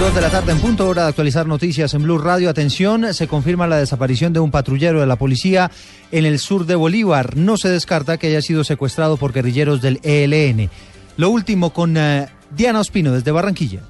Dos de la tarde en punto, hora de actualizar noticias en Blue Radio. Atención, se confirma la desaparición de un patrullero de la policía en el sur de Bolívar. No se descarta que haya sido secuestrado por guerrilleros del ELN. Lo último con uh, Diana Ospino desde Barranquilla.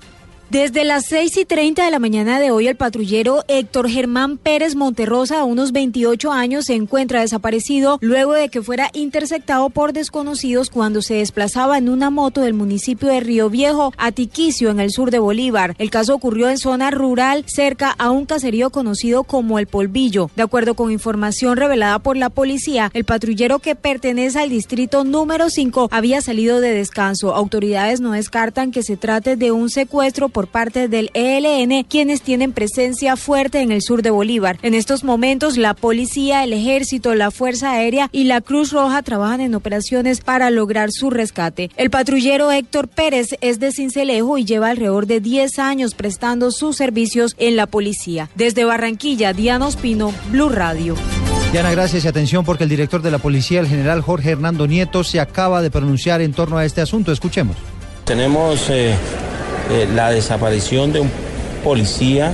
Desde las 6 y 30 de la mañana de hoy, el patrullero Héctor Germán Pérez Monterrosa, a unos 28 años, se encuentra desaparecido luego de que fuera interceptado por desconocidos cuando se desplazaba en una moto del municipio de Río Viejo a Tiquicio, en el sur de Bolívar. El caso ocurrió en zona rural, cerca a un caserío conocido como El Polvillo. De acuerdo con información revelada por la policía, el patrullero que pertenece al distrito número 5 había salido de descanso. Autoridades no descartan que se trate de un secuestro por parte del ELN, quienes tienen presencia fuerte en el sur de Bolívar. En estos momentos, la policía, el ejército, la Fuerza Aérea y la Cruz Roja trabajan en operaciones para lograr su rescate. El patrullero Héctor Pérez es de Cincelejo y lleva alrededor de 10 años prestando sus servicios en la policía. Desde Barranquilla, Diana Ospino, Blue Radio. Diana, gracias y atención porque el director de la policía, el general Jorge Hernando Nieto, se acaba de pronunciar en torno a este asunto. Escuchemos. Tenemos eh, eh, la desaparición de un policía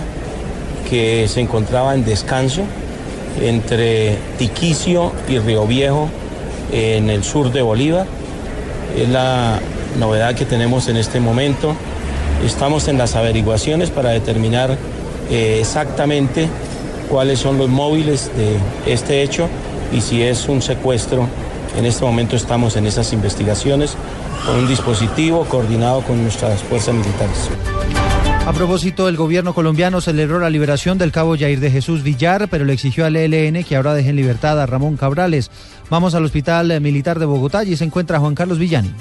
que se encontraba en descanso entre Tiquicio y Río Viejo en el sur de Bolívar. Es la novedad que tenemos en este momento. Estamos en las averiguaciones para determinar eh, exactamente cuáles son los móviles de este hecho y si es un secuestro. En este momento estamos en esas investigaciones con un dispositivo coordinado con nuestras fuerzas militares. A propósito, el gobierno colombiano celebró la liberación del cabo Jair de Jesús Villar, pero le exigió al ELN que ahora deje en libertad a Ramón Cabrales. Vamos al Hospital Militar de Bogotá y se encuentra Juan Carlos Villani.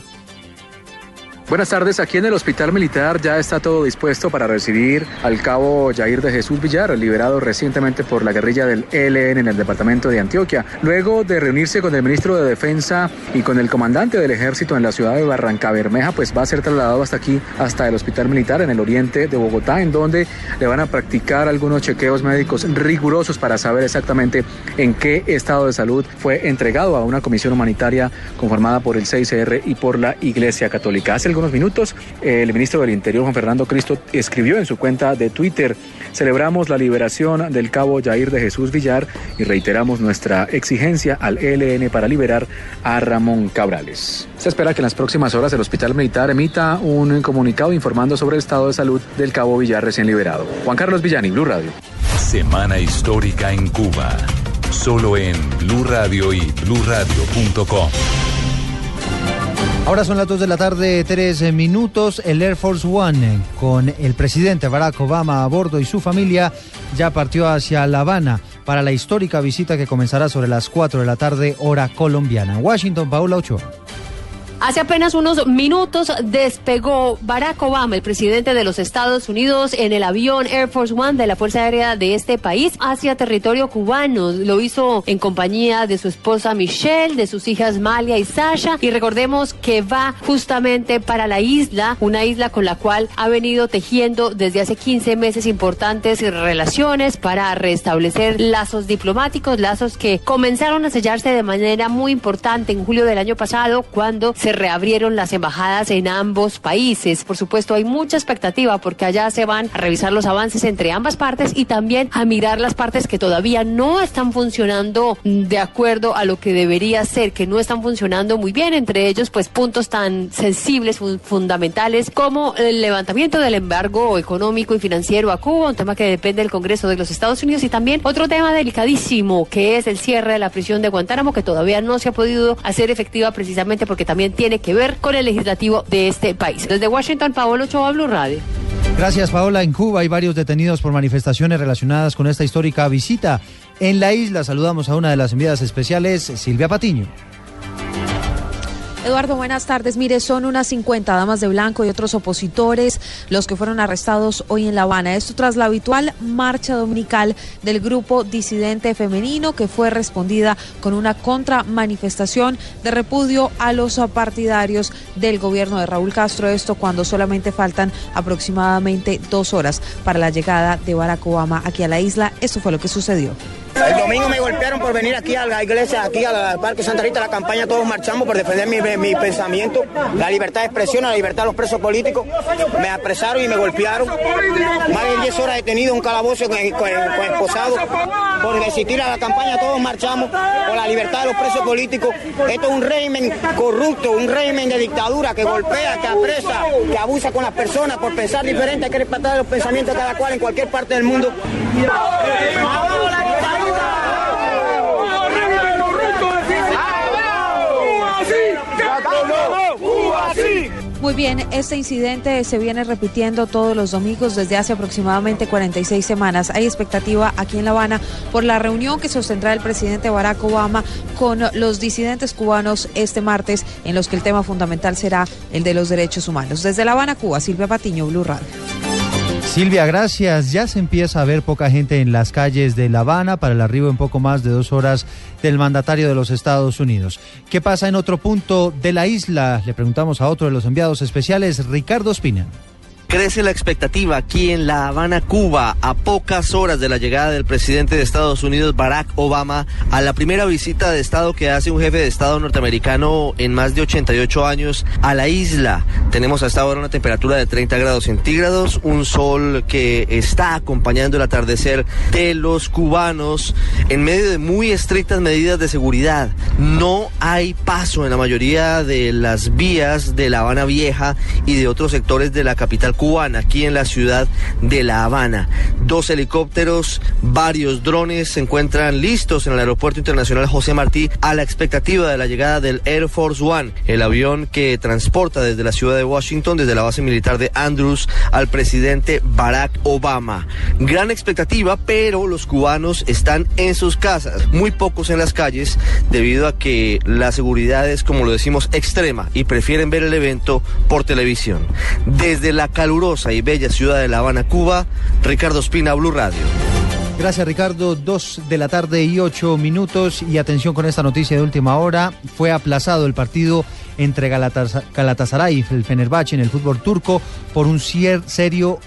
Buenas tardes, aquí en el Hospital Militar ya está todo dispuesto para recibir al cabo Jair de Jesús Villar, liberado recientemente por la guerrilla del ELN en el departamento de Antioquia. Luego de reunirse con el ministro de Defensa y con el comandante del ejército en la ciudad de Barranca Bermeja, pues va a ser trasladado hasta aquí, hasta el Hospital Militar en el oriente de Bogotá, en donde le van a practicar algunos chequeos médicos rigurosos para saber exactamente en qué estado de salud fue entregado a una comisión humanitaria conformada por el CICR y por la Iglesia Católica. Hace algunos minutos, el ministro del Interior, Juan Fernando Cristo, escribió en su cuenta de Twitter, celebramos la liberación del cabo Jair de Jesús Villar y reiteramos nuestra exigencia al ELN para liberar a Ramón Cabrales. Se espera que en las próximas horas el Hospital Militar emita un comunicado informando sobre el estado de salud del cabo Villar recién liberado. Juan Carlos Villani, Blue Radio. Semana histórica en Cuba. Solo en Blue Radio y bluradio.com. Ahora son las 2 de la tarde, tres minutos. El Air Force One, con el presidente Barack Obama a bordo y su familia, ya partió hacia La Habana para la histórica visita que comenzará sobre las 4 de la tarde, hora colombiana. Washington, Paula Ochoa. Hace apenas unos minutos despegó Barack Obama, el presidente de los Estados Unidos, en el avión Air Force One de la Fuerza Aérea de este país hacia territorio cubano. Lo hizo en compañía de su esposa Michelle, de sus hijas Malia y Sasha. Y recordemos que va justamente para la isla, una isla con la cual ha venido tejiendo desde hace 15 meses importantes relaciones para restablecer lazos diplomáticos, lazos que comenzaron a sellarse de manera muy importante en julio del año pasado cuando se reabrieron las embajadas en ambos países. Por supuesto, hay mucha expectativa porque allá se van a revisar los avances entre ambas partes y también a mirar las partes que todavía no están funcionando de acuerdo a lo que debería ser, que no están funcionando muy bien, entre ellos pues puntos tan sensibles, fundamentales como el levantamiento del embargo económico y financiero a Cuba, un tema que depende del Congreso de los Estados Unidos y también otro tema delicadísimo que es el cierre de la prisión de Guantánamo que todavía no se ha podido hacer efectiva precisamente porque también tiene que ver con el legislativo de este país. Desde Washington, Paolo Ochoa, Blue Radio. Gracias, Paola. En Cuba hay varios detenidos por manifestaciones relacionadas con esta histórica visita. En la isla saludamos a una de las enviadas especiales, Silvia Patiño. Eduardo, buenas tardes. Mire, son unas 50 damas de blanco y otros opositores los que fueron arrestados hoy en La Habana. Esto tras la habitual marcha dominical del grupo disidente femenino que fue respondida con una contramanifestación de repudio a los partidarios del gobierno de Raúl Castro. Esto cuando solamente faltan aproximadamente dos horas para la llegada de Barack Obama aquí a la isla. Esto fue lo que sucedió. El domingo me golpearon por venir aquí a la iglesia, aquí al Parque Santa Rita, la campaña todos marchamos por defender mi, mi, pensamiento, la libertad de expresión, la libertad de los presos políticos. Me apresaron y me golpearon. Más de 10 horas detenido, un calabozo con, con, esposado. Por resistir a la campaña todos marchamos por la libertad de los presos políticos. Esto es un régimen corrupto, un régimen de dictadura que golpea, que apresa, que abusa con las personas por pensar diferente, que respetar los pensamientos de cada cual en cualquier parte del mundo. Muy bien, este incidente se viene repitiendo todos los domingos desde hace aproximadamente 46 semanas. Hay expectativa aquí en La Habana por la reunión que sostendrá el presidente Barack Obama con los disidentes cubanos este martes, en los que el tema fundamental será el de los derechos humanos. Desde La Habana, Cuba, Silvia Patiño, Blue Radio. Silvia, gracias. Ya se empieza a ver poca gente en las calles de La Habana para el arribo en poco más de dos horas del mandatario de los Estados Unidos. ¿Qué pasa en otro punto de la isla? Le preguntamos a otro de los enviados especiales, Ricardo Espina. Crece la expectativa aquí en La Habana, Cuba, a pocas horas de la llegada del presidente de Estados Unidos, Barack Obama, a la primera visita de Estado que hace un jefe de Estado norteamericano en más de 88 años a la isla. Tenemos hasta ahora una temperatura de 30 grados centígrados, un sol que está acompañando el atardecer de los cubanos en medio de muy estrictas medidas de seguridad. No hay paso en la mayoría de las vías de La Habana Vieja y de otros sectores de la capital cubana aquí en la ciudad de La Habana. Dos helicópteros, varios drones se encuentran listos en el Aeropuerto Internacional José Martí a la expectativa de la llegada del Air Force One, el avión que transporta desde la ciudad de Washington, desde la base militar de Andrews, al presidente Barack Obama. Gran expectativa, pero los cubanos están en sus casas, muy pocos en las calles, debido a que la seguridad es, como lo decimos, extrema y prefieren ver el evento por televisión. Desde la y bella ciudad de La Habana, Cuba. Ricardo Espina, Blue Radio. Gracias Ricardo, dos de la tarde y ocho minutos y atención con esta noticia de última hora. Fue aplazado el partido entre Galatasaray y el Fenerbahce en el fútbol turco por un serio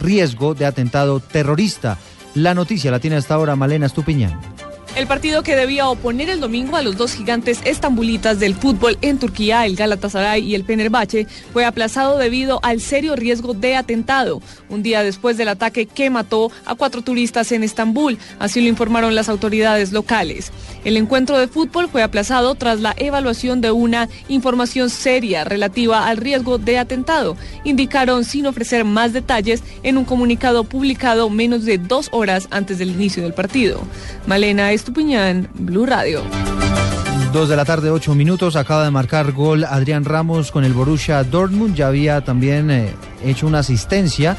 riesgo de atentado terrorista. La noticia la tiene hasta ahora Malena Estupiñán. El partido que debía oponer el domingo a los dos gigantes estambulitas del fútbol en Turquía, el Galatasaray y el Fenerbahce, fue aplazado debido al serio riesgo de atentado, un día después del ataque que mató a cuatro turistas en Estambul, así lo informaron las autoridades locales. El encuentro de fútbol fue aplazado tras la evaluación de una información seria relativa al riesgo de atentado, indicaron sin ofrecer más detalles en un comunicado publicado menos de dos horas antes del inicio del partido. Malena Estupiñán, Blue Radio. Dos de la tarde, ocho minutos. Acaba de marcar gol Adrián Ramos con el Borussia Dortmund. Ya había también eh, hecho una asistencia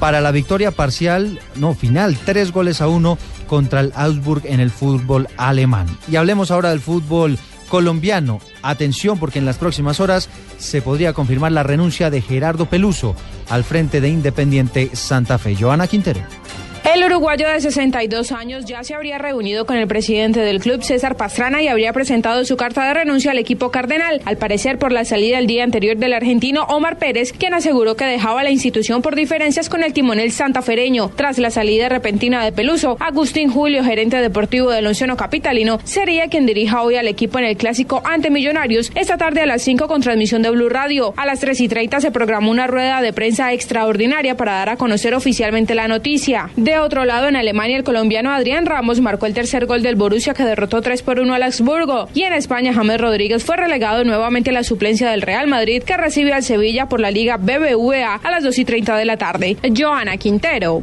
para la victoria parcial, no final, tres goles a uno contra el Augsburg en el fútbol alemán. Y hablemos ahora del fútbol colombiano. Atención porque en las próximas horas se podría confirmar la renuncia de Gerardo Peluso al frente de Independiente Santa Fe. Joana Quintero. El uruguayo de 62 años ya se habría reunido con el presidente del club, César Pastrana, y habría presentado su carta de renuncia al equipo cardenal, al parecer por la salida el día anterior del argentino Omar Pérez, quien aseguró que dejaba la institución por diferencias con el timonel santafereño. Tras la salida repentina de Peluso, Agustín Julio, gerente deportivo del Onceno Capitalino, sería quien dirija hoy al equipo en el clásico ante Millonarios esta tarde a las 5 con transmisión de Blue Radio. A las 3 y 30 se programó una rueda de prensa extraordinaria para dar a conocer oficialmente la noticia. De otro lado, en Alemania, el colombiano Adrián Ramos marcó el tercer gol del Borussia que derrotó 3 por 1 al Augsburgo. Y en España, James Rodríguez fue relegado nuevamente a la suplencia del Real Madrid que recibe al Sevilla por la Liga BBVA a las 2 y 30 de la tarde. Joana Quintero.